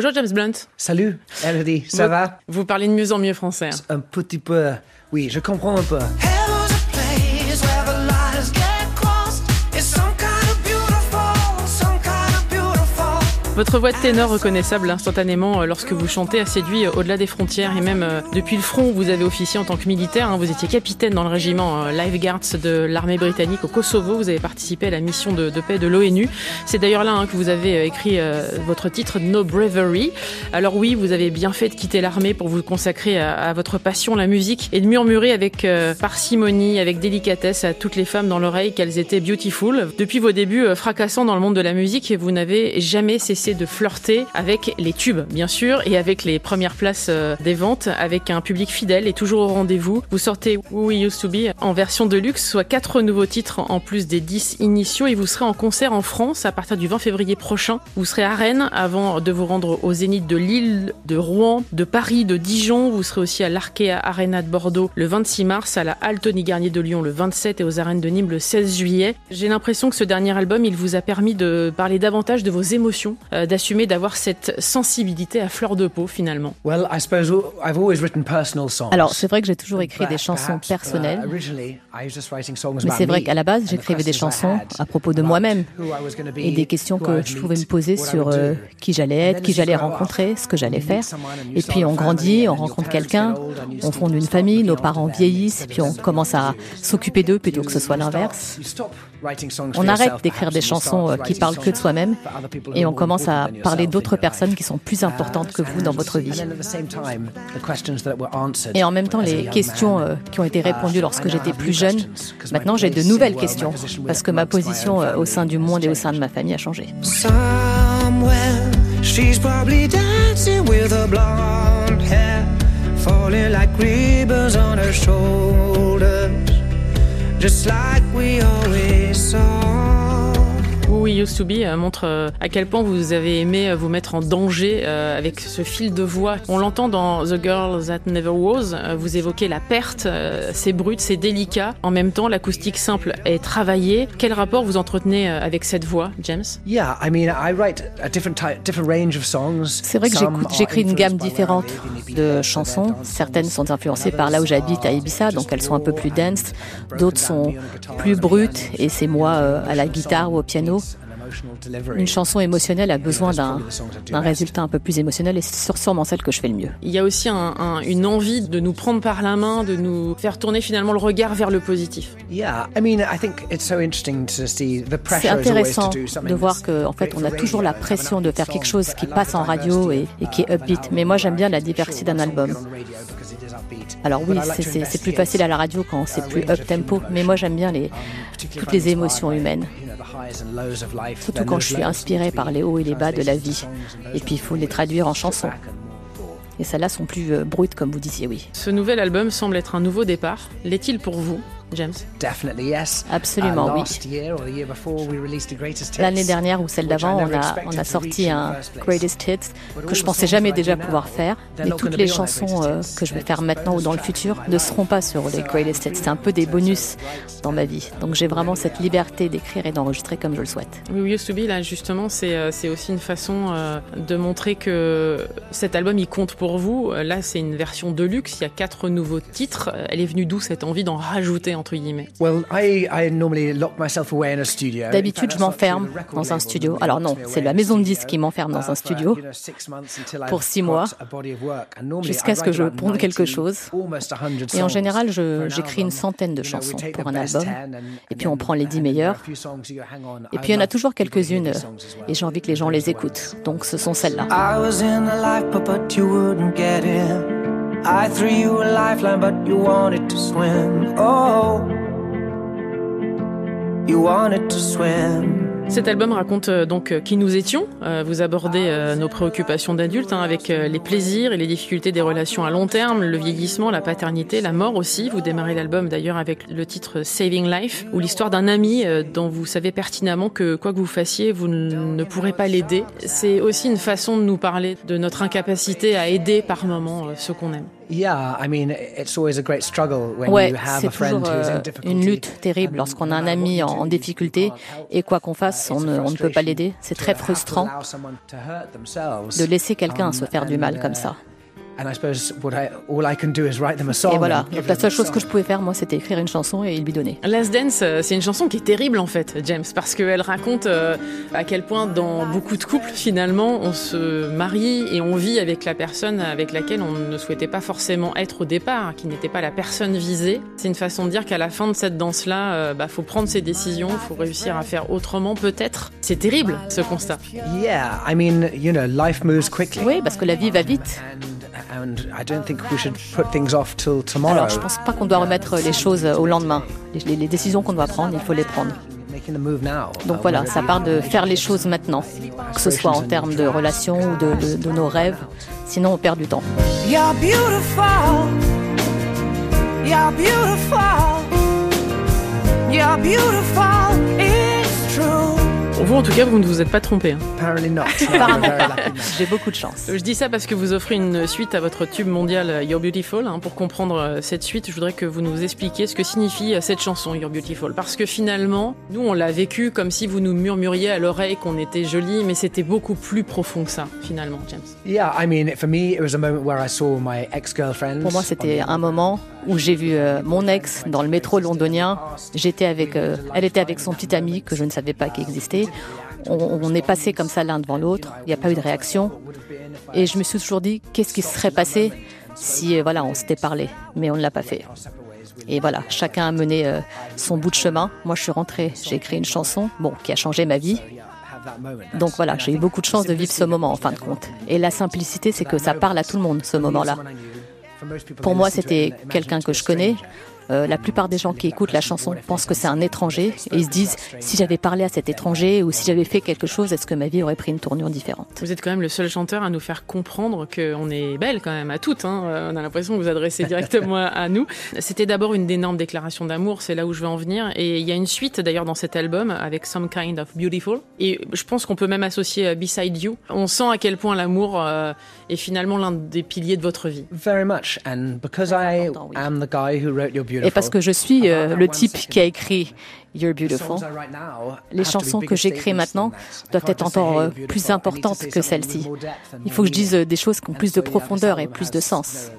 Bonjour James Blunt. Salut, Elodie, ça Vous- va? Vous parlez de mieux en mieux français. hein. Un petit peu. Oui, je comprends un peu. Votre voix de ténor reconnaissable instantanément euh, lorsque vous chantez a séduit euh, au-delà des frontières et même euh, depuis le front où vous avez officié en tant que militaire. hein. Vous étiez capitaine dans le régiment euh, Life Guards de l'armée britannique au Kosovo. Vous avez participé à la mission de, paix de l'ONU. C'est d'ailleurs là hein, que vous avez écrit votre titre No Bravery. Alors oui, vous avez bien fait de quitter l'armée pour vous consacrer à, à votre passion, la musique, et de murmurer avec parcimonie, avec délicatesse à toutes les femmes dans l'oreille qu'elles étaient beautiful. Depuis vos débuts fracassants dans le monde de la musique, vous n'avez jamais cessé de flirter avec les tubes, bien sûr, et avec les premières places euh, des ventes, avec un public fidèle et toujours au rendez-vous. Vous sortez Who We Used to Be en version de luxe, soit quatre nouveaux titres en plus des 10 initiaux, et vous serez en concert en France à partir du 20 février prochain. Vous serez à Rennes avant de vous rendre au Zénith de Lille, de Rouen, de Paris, de Dijon. Vous serez aussi à l'Arkea Arena de Bordeaux le 26 mars, à la Halle Garnier de Lyon le 27 et aux arènes de Nîmes le 16 juillet. J'ai l'impression que ce dernier album, il vous a permis de parler davantage de vos émotions, euh, d'assumer d'avoir cette sensibilité à fleur de peau finalement. Well, I suppose I've always written personal songs. Alors, c'est vrai que j'ai toujours écrit des chansons uh, personnelles. originally, I was just writing songs Mais c'est vrai qu'à la base, j'écrivais des questions I chansons à propos de about moi-même who I was gonna be, et des questions who I que je pouvais me poser what I sur euh, do. qui j'allais And être, then qui as you j'allais grow up, rencontrer, ce que j'allais you faire. meet someone and you Et puis a on family grandit, and on your rencontre parents quelqu'un, on start- fonde une famille, nos parents vieillissent, puis on commence à s'occuper d'eux plutôt que ce soit l'inverse. On arrête d'écrire des chansons euh, qui parlent que de soi-même et on commence à parler d'autres personnes qui sont plus importantes que vous dans votre vie. Et en même temps, les questions euh, qui ont été répondues uh, lorsque I now j'étais have plus new jeune, questions, 'cause my maintenant j'ai de place in the nouvelles questions, parce que ma position euh, au family sein du has monde et au sein de changed. ma famille a changé. Somewhere she's probably dancing with her blonde hair, falling like ribbons on her shoulders, just like we always saw. We Used to Be montre euh, à quel point vous avez aimé euh, vous mettre en danger euh, avec ce fil de voix. On l'entend dans The Girl That Never Was. Vous évoquez la perte, c'est brut, c'est délicat. En même temps, l'acoustique simple est travaillée. Quel rapport vous entretenez avec cette voix, James? Yeah, I mean, I write a different type, different range of songs. C'est vrai que Some j'écoute- are j'écris une gamme différente de chansons. Certaines sont influencées others par là où j'habite à are Ibiza, donc elles sont un peu plus dense. D'autres sont on a guitar plus brutes et c'est moi à la guitare ou au piano. Une chanson émotionnelle a besoin d'un résultat un peu plus émotionnel et c'est sûrement celle que je fais le mieux. Il y a aussi un- un- une envie de nous prendre par la main, de nous faire tourner finalement le regard vers le positif. Yeah, I mean, I think it's so interesting to see the C'est intéressant do something de voir that's que en fait on a toujours la pression de faire quelque chose but qui passe the en radio diversity et, et qui est of upbeat. Mais moi j'aime bien la diversité d'un album. Alors oui, But I like c'est- plus facile à la radio quand c'est plus up tempo, human mais moi j'aime bien les, toutes les émotions humaines. Surtout quand je suis to par les hauts et les bas de la vie. Et puis il faut les traduire en chansons. Et celles-là sont plus euh, brutes comme vous disiez, oui. Ce nouvel album semble être un nouveau départ. L'est-il pour vous, James? Definitely yes. Absolument, Uh, oui. last year or the year before, we released the greatest hits, L'année dernière ou celle which I d'avant, on never a, on sorti un. Greatest Hits But que all je the pensais songs jamais that I déjà pouvoir now, faire. Mais toutes les be on that chansons Greatest euh, Hits. que je vais faire maintenant ou bonus dans le futur ne life. seront pas sur les Greatest Hits. C'est un peu des bonus dans ma vie. Donc j'ai vraiment cette liberté d'écrire et d'enregistrer comme je le souhaite. We Used to Be, là, justement, c'est euh, aussi une façon euh, de montrer que cet album, il compte pour vous. Là, c'est une version de luxe. Il y a quatre nouveaux titres. Elle est venue d'où cette envie d'en rajouter, entre guillemets Well, I, I normally lock myself away in a studio. In D'habitude, je m'enferme dans un studio. Alors non, c'est la maison de disques qui m'enferme dans un for, studio you know, six months until pour six mois, jusqu'à I ce que write je ponde quelque 90, chose. almost 100 Et en songs général, for je- an j'écris une album. centaine de chansons take pour the un best album. 10 and- Et puis on prend les and 10 then there are meilleures. Et I puis il y en a toujours quelques-unes et j'ai envie que les gens les écoutent. Donc ce sont celles-là. I was in the life, but, but you wouldn't get in. I threw you a lifeline, but you wanted to swim. Oh, you wanted to swim. Cet album raconte euh, donc euh, qui nous étions. Euh, vous abordez nos préoccupations d'adultes hein, avec les plaisirs et les difficultés des relations à long terme, le vieillissement, la paternité, la mort aussi. Vous démarrez l'album d'ailleurs avec le titre Saving Life, ou l'histoire d'un ami dont vous savez pertinemment que quoi que vous fassiez, vous ne pourrez pas l'aider. C'est aussi une façon de nous parler de notre incapacité à aider par moment euh, ceux qu'on aime. Yeah, I mean, it's always a great struggle when Ouais, you have c'est a friend toujours who's euh, in difficulty. une lutte terrible lorsqu'on a un ami en, en difficulté et quoi qu'on fasse, on ne, on ne peut pas l'aider. C'est très frustrant de laisser quelqu'un se faire du mal comme ça. And I suppose what I, all I can do is write them a song. Et voilà, donc la seule a chose que je pouvais faire, moi, c'était écrire une chanson et lui donner. Last Dance, euh, c'est une chanson qui est terrible en fait, James, parce qu'elle raconte euh, à quel point dans beaucoup de couples, finalement, on se marie et on vit avec la personne avec laquelle on ne souhaitait pas forcément être au départ, qui n'était pas la personne visée. C'est une façon de dire qu'à la fin de cette danse-là, euh, bah, faut prendre ses décisions, faut réussir à faire autrement peut-être. C'est terrible ce constat. Yeah, I mean, you know, life moves quickly. Oui, parce que la vie va vite. And, and I don't think we should put things off till tomorrow. Alors, je pense pas qu'on doit remettre les choses au lendemain. Les, décisions qu'on doit prendre, il faut les prendre. Making the move now. Donc voilà, ça part de faire les choses maintenant, que ce soit en termes de relations ou de, de- de nos rêves. Sinon, on perd du temps. You're beautiful. You're beautiful. You're beautiful. It's true. Vous, en tout cas, vous ne vous êtes pas trompé. hein. Apparently not. J'ai beaucoup de chance. Je dis ça parce que vous offrez une suite à votre tube mondial euh, You're Beautiful. hein. Pour comprendre euh, cette suite, je voudrais que vous nous expliquiez ce que signifie euh, cette chanson You're Beautiful. Parce que finalement, nous, on l'a vécu comme si vous nous murmuriez à l'oreille qu'on était jolis, mais c'était beaucoup plus profond que ça, finalement, James. Yeah, I mean, for me, it was a moment where I saw my ex-girlfriend. Pour moi, c'était un moment où j'ai vu euh, mon ex dans le métro londonien. J'étais avec, euh, elle était avec son petit ami que je ne savais pas qu'il existait. On, est passé comme ça l'un devant l'autre. Il n'y a pas eu de réaction. Et je me suis toujours dit, qu'est-ce qui se serait passé si, euh, voilà, on s'était parlé, mais on ne l'a pas fait. Et voilà, chacun a mené son bout de chemin. Moi, je suis rentrée, j'ai écrit une chanson, bon, qui a changé ma vie. Donc voilà, j'ai eu beaucoup de chance de vivre ce moment en fin de compte. Et la simplicité, c'est que ça parle à tout le monde, ce moment-là. Pour moi, c'était quelqu'un que je connais. Euh, la plupart des gens qui écoutent la chanson pensent que c'est un étranger et ils se disent si j'avais parlé à cet étranger ou si j'avais fait quelque chose, est-ce que ma vie aurait pris une tournure différente? Vous êtes quand même le seul chanteur à nous faire comprendre qu'on est belle quand même à toutes. hein. Euh, On a l'impression que vous adressez directement à nous. C'était d'abord une d'énorme déclaration d'amour, c'est là où je veux en venir. Et il y a une suite d'ailleurs dans cet album avec Some Kind of Beautiful. Et je pense qu'on peut même associer euh, Beside You. On sent à quel point l'amour est finalement l'un des piliers de votre vie. Very much. And because I am the guy who wrote Beautiful. Et parce que je suis euh, le type qui a écrit You're Beautiful, les chansons que j'écris maintenant doivent être encore euh, plus importantes que celles-ci. Il faut que je dise euh, des choses qui ont plus de profondeur et plus de sens.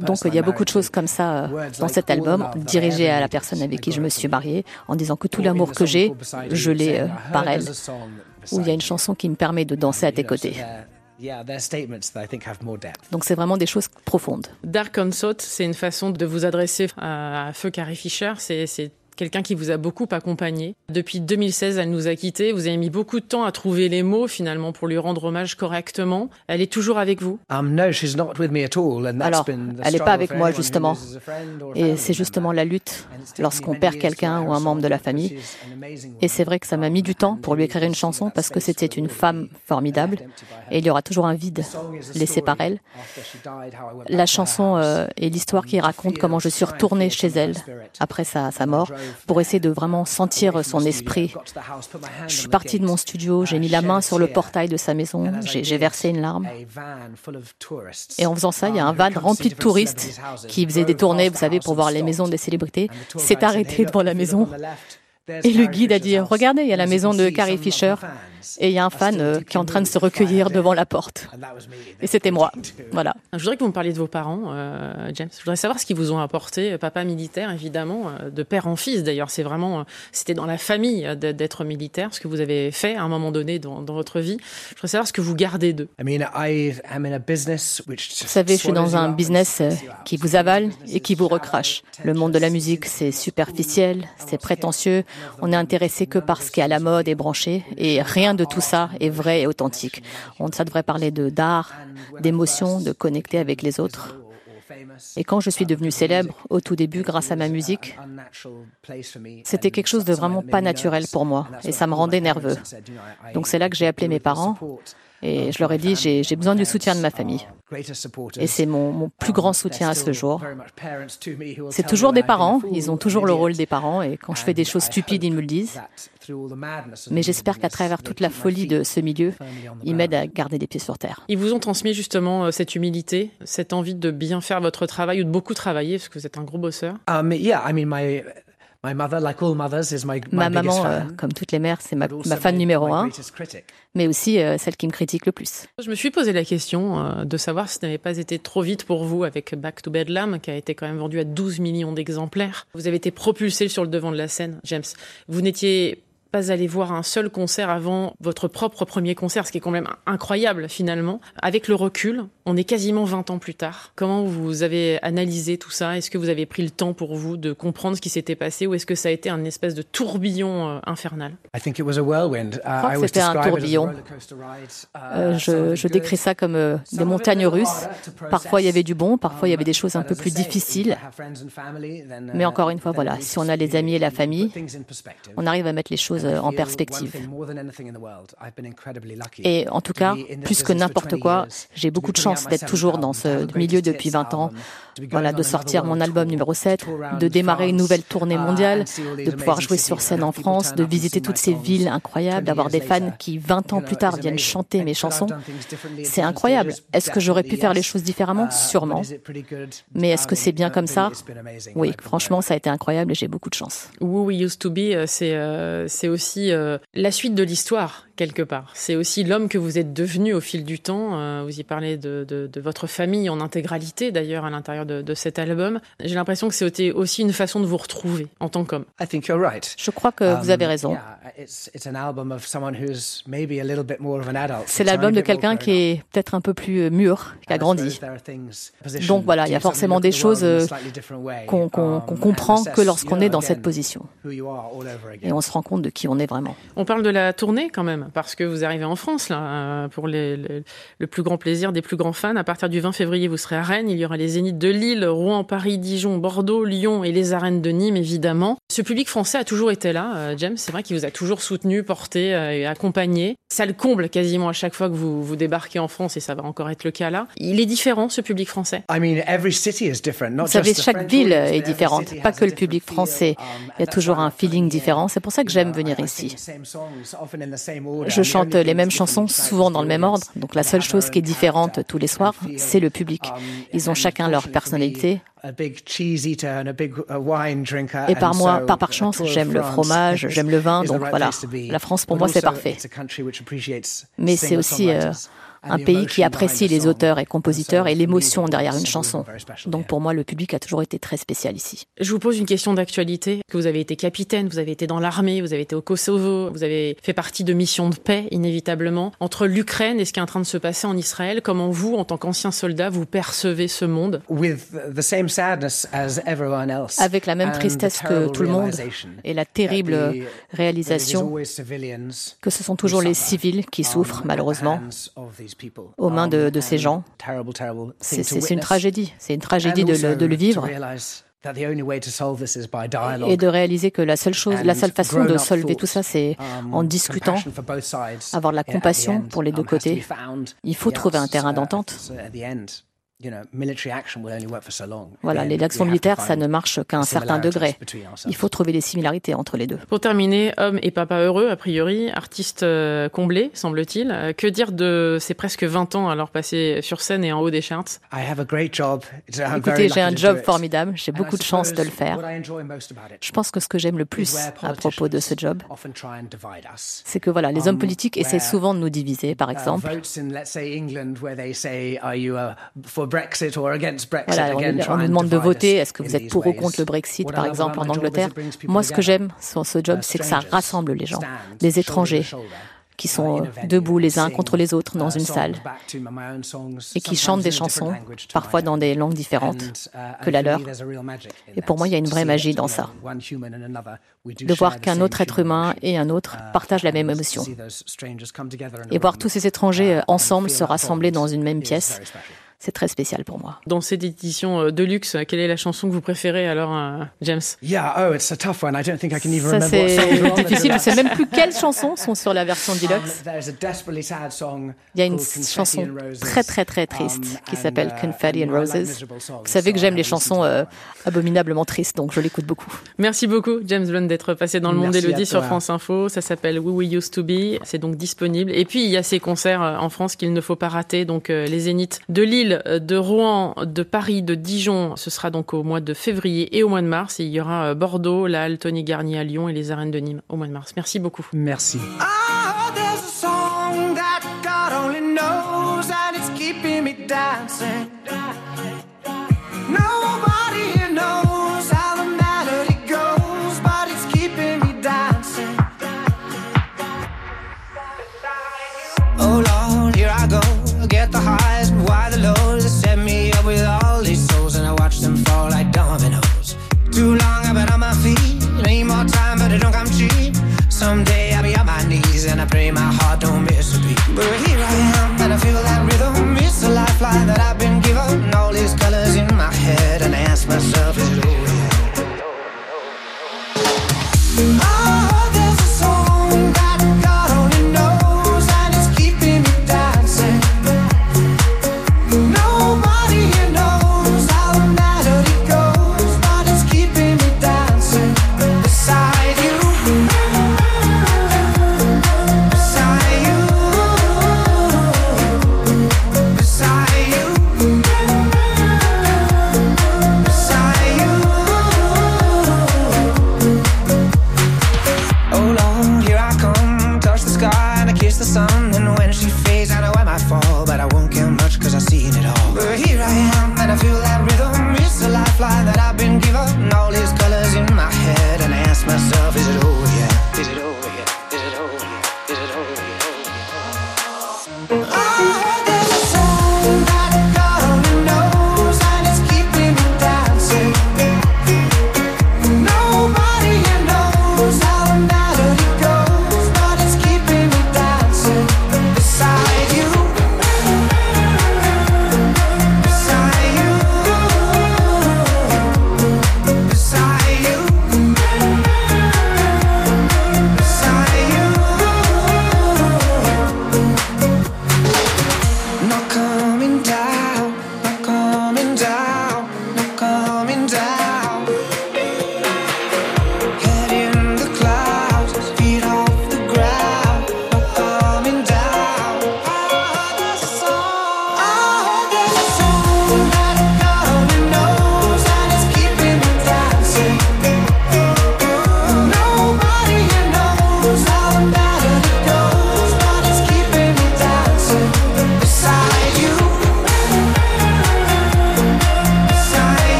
Donc il y a beaucoup de choses comme ça dans cet album, dirigé à la personne avec qui je me suis mariée, en disant que tout l'amour que j'ai, je l'ai par elle. Où il y a une chanson qui me permet de danser à tes côtés. Donc c'est vraiment des choses profondes. Dark Consort, c'est une façon de vous adresser à, à Feu Carrie Fisher. C'est quelqu'un qui vous a beaucoup accompagné. Depuis 2016, elle nous a quittés. Vous avez mis beaucoup de temps à trouver les mots finalement pour lui rendre hommage correctement. Elle est toujours avec vous? Um, no, she's not with me at all, and that's Alors, been the elle n'est pas avec moi justement. Et c'est justement la lutte lorsqu'on perd quelqu'un ou un membre de la famille. Et c'est vrai que ça m'a mis du temps pour lui écrire une chanson parce que c'était une femme formidable et il y aura toujours un vide laissé par elle. La chanson euh, est l'histoire qui raconte comment je suis retournée chez elle après sa, sa mort pour essayer de vraiment sentir son esprit. Je suis partie de mon studio, j'ai mis la main sur le portail de sa maison, j'ai versé une larme. Et en faisant ça, il y a un van rempli de touristes qui faisait des tournées, vous savez, pour voir les maisons des célébrités, s'est arrêté devant la maison. Et le guide a dit, regardez, il y a la maison de Carrie Fisher. Et il y a un fan euh, qui est en train de se recueillir devant la porte. Et c'était moi. Voilà. Je voudrais que vous me parliez de vos parents, euh, James. Je voudrais savoir ce qu'ils vous ont apporté. Papa militaire, évidemment, euh, de père en fils. D'ailleurs, c'est vraiment, euh, c'était dans la famille euh, d'être militaire, ce que vous avez fait à un moment donné dans, dans votre vie. Je voudrais savoir ce que vous gardez d'eux. I mean, I am in a business which Vous savez, je suis dans un business euh, qui vous avale et qui vous recrache. Le monde de la musique, c'est superficiel, c'est prétentieux. On est intéressé que par ce qui est à la mode et branché. Et rien de tout ça est vrai et authentique. On, ça devrait parler de d'art, d'émotion, de connecter avec les autres. Et quand je suis devenue célèbre, au tout début, grâce à ma musique, c'était quelque chose de vraiment pas naturel pour moi et ça me rendait nerveux. Donc c'est là que j'ai appelé mes parents Et je leur ai dit, j'ai besoin du soutien de ma famille. Et c'est mon, mon, plus grand soutien à ce jour. C'est toujours des parents, ils ont toujours le rôle des parents, et quand je fais des choses stupides, ils me le disent. Mais j'espère qu'à travers toute la folie de ce milieu, ils m'aident à garder les pieds sur terre. Ils vous ont transmis justement euh, cette humilité, cette envie de bien faire votre travail ou de beaucoup travailler, parce que vous êtes un gros bosseur. Um, yeah, I mean, my, My mother, like all mothers, is my, ma my maman, fan, euh, comme toutes les mères, c'est ma, ma fan numéro un, mais aussi euh, celle qui me critique le plus. Je me suis posé la question euh, de savoir si ce n'avait pas été trop vite pour vous avec Back to Bedlam, qui a été quand même vendu à 12 millions d'exemplaires. Vous avez été propulsé sur le devant de la scène, James. Vous n'étiez pas allé voir un seul concert avant votre propre premier concert, ce qui est quand même incroyable finalement. Avec le recul, on est quasiment 20 ans plus tard. Comment vous avez analysé tout ça? Est-ce que vous avez pris le temps pour vous de comprendre ce qui s'était passé ou est-ce que ça a été un espèce de tourbillon euh, infernal? I think it was a whirlwind. Uh, Je crois que c'était un tourbillon. Euh, je, je, décris ça comme euh, des montagnes russes. Parfois il y avait du bon, parfois il y avait des choses un peu plus difficiles. Mais encore une fois, voilà, si on a les amis et la famille, on arrive à mettre les choses en perspective. Et en tout cas, plus que n'importe quoi, j'ai beaucoup de chance d'être toujours dans ce milieu depuis 20 ans. Voilà, de sortir mon album numéro 7, de démarrer une nouvelle tournée mondiale, de pouvoir jouer sur scène en France, de visiter toutes ces villes incroyables, d'avoir des fans qui 20 ans plus tard viennent chanter mes chansons. C'est incroyable. Est-ce que j'aurais pu faire les choses différemment? Sûrement. Mais est-ce que c'est bien comme ça? Oui, franchement, ça a été incroyable et j'ai beaucoup de chance. Who We Used to Be, c'est aussi la suite de l'histoire quelque part. C'est aussi l'homme que vous êtes devenu au fil du temps. Euh, vous y parlez de, de, de, votre famille en intégralité, d'ailleurs, à l'intérieur de, de, cet album. J'ai l'impression que c'est aussi une façon de vous retrouver en tant qu'homme. Je crois que vous avez raison. C'est l'album de quelqu'un qui est peut-être un peu plus euh, mûr, qui a grandi. Donc voilà, il y a forcément des choses euh, qu'on qu qu comprend que lorsqu'on est dans cette position. Et on se rend compte de qui on est vraiment. On parle de la tournée quand même parce que vous arrivez en France là euh, pour les, les, le plus grand plaisir des plus grands fans. À partir du 20 février, vous serez à Rennes. Il y aura les Zéniths de Lille, Rouen, Paris, Dijon, Bordeaux, Lyon et les arènes de Nîmes, évidemment. Ce public français a toujours été là, euh, James. C'est vrai qu'il vous a toujours soutenu, porté euh, et accompagné. Ça le comble quasiment à chaque fois que vous, vous débarquez en France et ça va encore être le cas là. Il est différent ce public français. I mean, every city is different, not vous savez, chaque ville est différente, pas que le public français. Il y a toujours un feeling différent. C'est pour ça que j'aime venir ici. Je chante les mêmes chansons, souvent dans le même ordre. Donc la seule chose qui est différente tous les soirs, c'est le public. Ils ont chacun leur personnalité. Et par moi, par, par chance, j'aime le fromage, j'aime le vin, donc voilà. La France, pour moi, c'est parfait. Mais c'est aussi euh, un pays qui apprécie les auteurs et compositeurs et l'émotion derrière une chanson. Donc pour moi, le public a toujours été très spécial ici. Je vous pose une question d'actualité. Vous avez été capitaine, vous avez été dans l'armée, vous avez été au Kosovo, vous avez fait partie de missions de paix, inévitablement. Entre l'Ukraine et ce qui est en train de se passer en Israël, comment vous, en tant qu'ancien soldat, vous percevez ce monde? Avec la même tristesse que tout le monde et la terrible réalisation que ce sont toujours les civils qui souffrent, malheureusement aux mains de, de ces gens. C'est une tragédie, c'est une tragédie de le, de le vivre. et de réaliser que la seule chose, la seule façon de solver tout ça, c'est en discutant, avoir de la compassion pour les deux côtés. Il faut trouver un terrain d'entente. Voilà, les actions militaires, ça ne marche qu'à un certain degré. Il faut trouver des similarités entre les deux. Pour terminer, homme et papa heureux, a priori, artiste euh, comblé, semble-t-il. Euh, que dire de ces presque 20 ans alors passés sur scène et en haut des charts? Écoutez, j'ai un job formidable, j'ai beaucoup de chance de le faire. Je pense que ce que j'aime le plus à propos de ce job, c'est que voilà, les hommes um, politiques essaient souvent de nous diviser, par uh, exemple. Voilà, on, on nous demande de voter. Est-ce que vous êtes pour ou contre le Brexit, par exemple, en Angleterre Moi, ce que j'aime sur ce job, c'est que ça rassemble les gens, les étrangers qui sont debout les uns contre les autres dans une salle et qui chantent des chansons, parfois dans des langues différentes que la leur. Et pour moi, il y a une vraie magie dans ça. De voir qu'un autre être humain et un autre partagent la même émotion. Et voir tous ces étrangers ensemble se rassembler dans une même pièce, c'est très spécial pour moi. Dans cette édition de luxe, quelle est la chanson que vous préférez alors, James? Yeah, oh, it's a tough one. I don't think I can even Ça, remember c'est difficile. Je deluxe. sais même plus quelles chansons sont sur la version Um, deluxe. there's a desperately sad song Il y a une chanson très très très triste um, qui s'appelle uh, Confetti and Roses. Vous savez que j'aime les chansons euh, abominablement tristes, donc je l'écoute beaucoup. Merci beaucoup, James Blunt, d'être passé dans le monde d'Elodie sur. France Info. Ça s'appelle We We Used to Be. C'est donc disponible. Et puis, il y a ces concerts euh, en France qu'il ne faut pas rater. Donc, euh, les Zéniths de Lille, euh, de Rouen, de Paris, de Dijon. Ce sera donc au mois de février et au mois de mars. Et il y aura euh, Bordeaux, la Halle Tony Garnier à Lyon et les arènes de Nîmes au mois de mars. Merci beaucoup. Merci. Oh,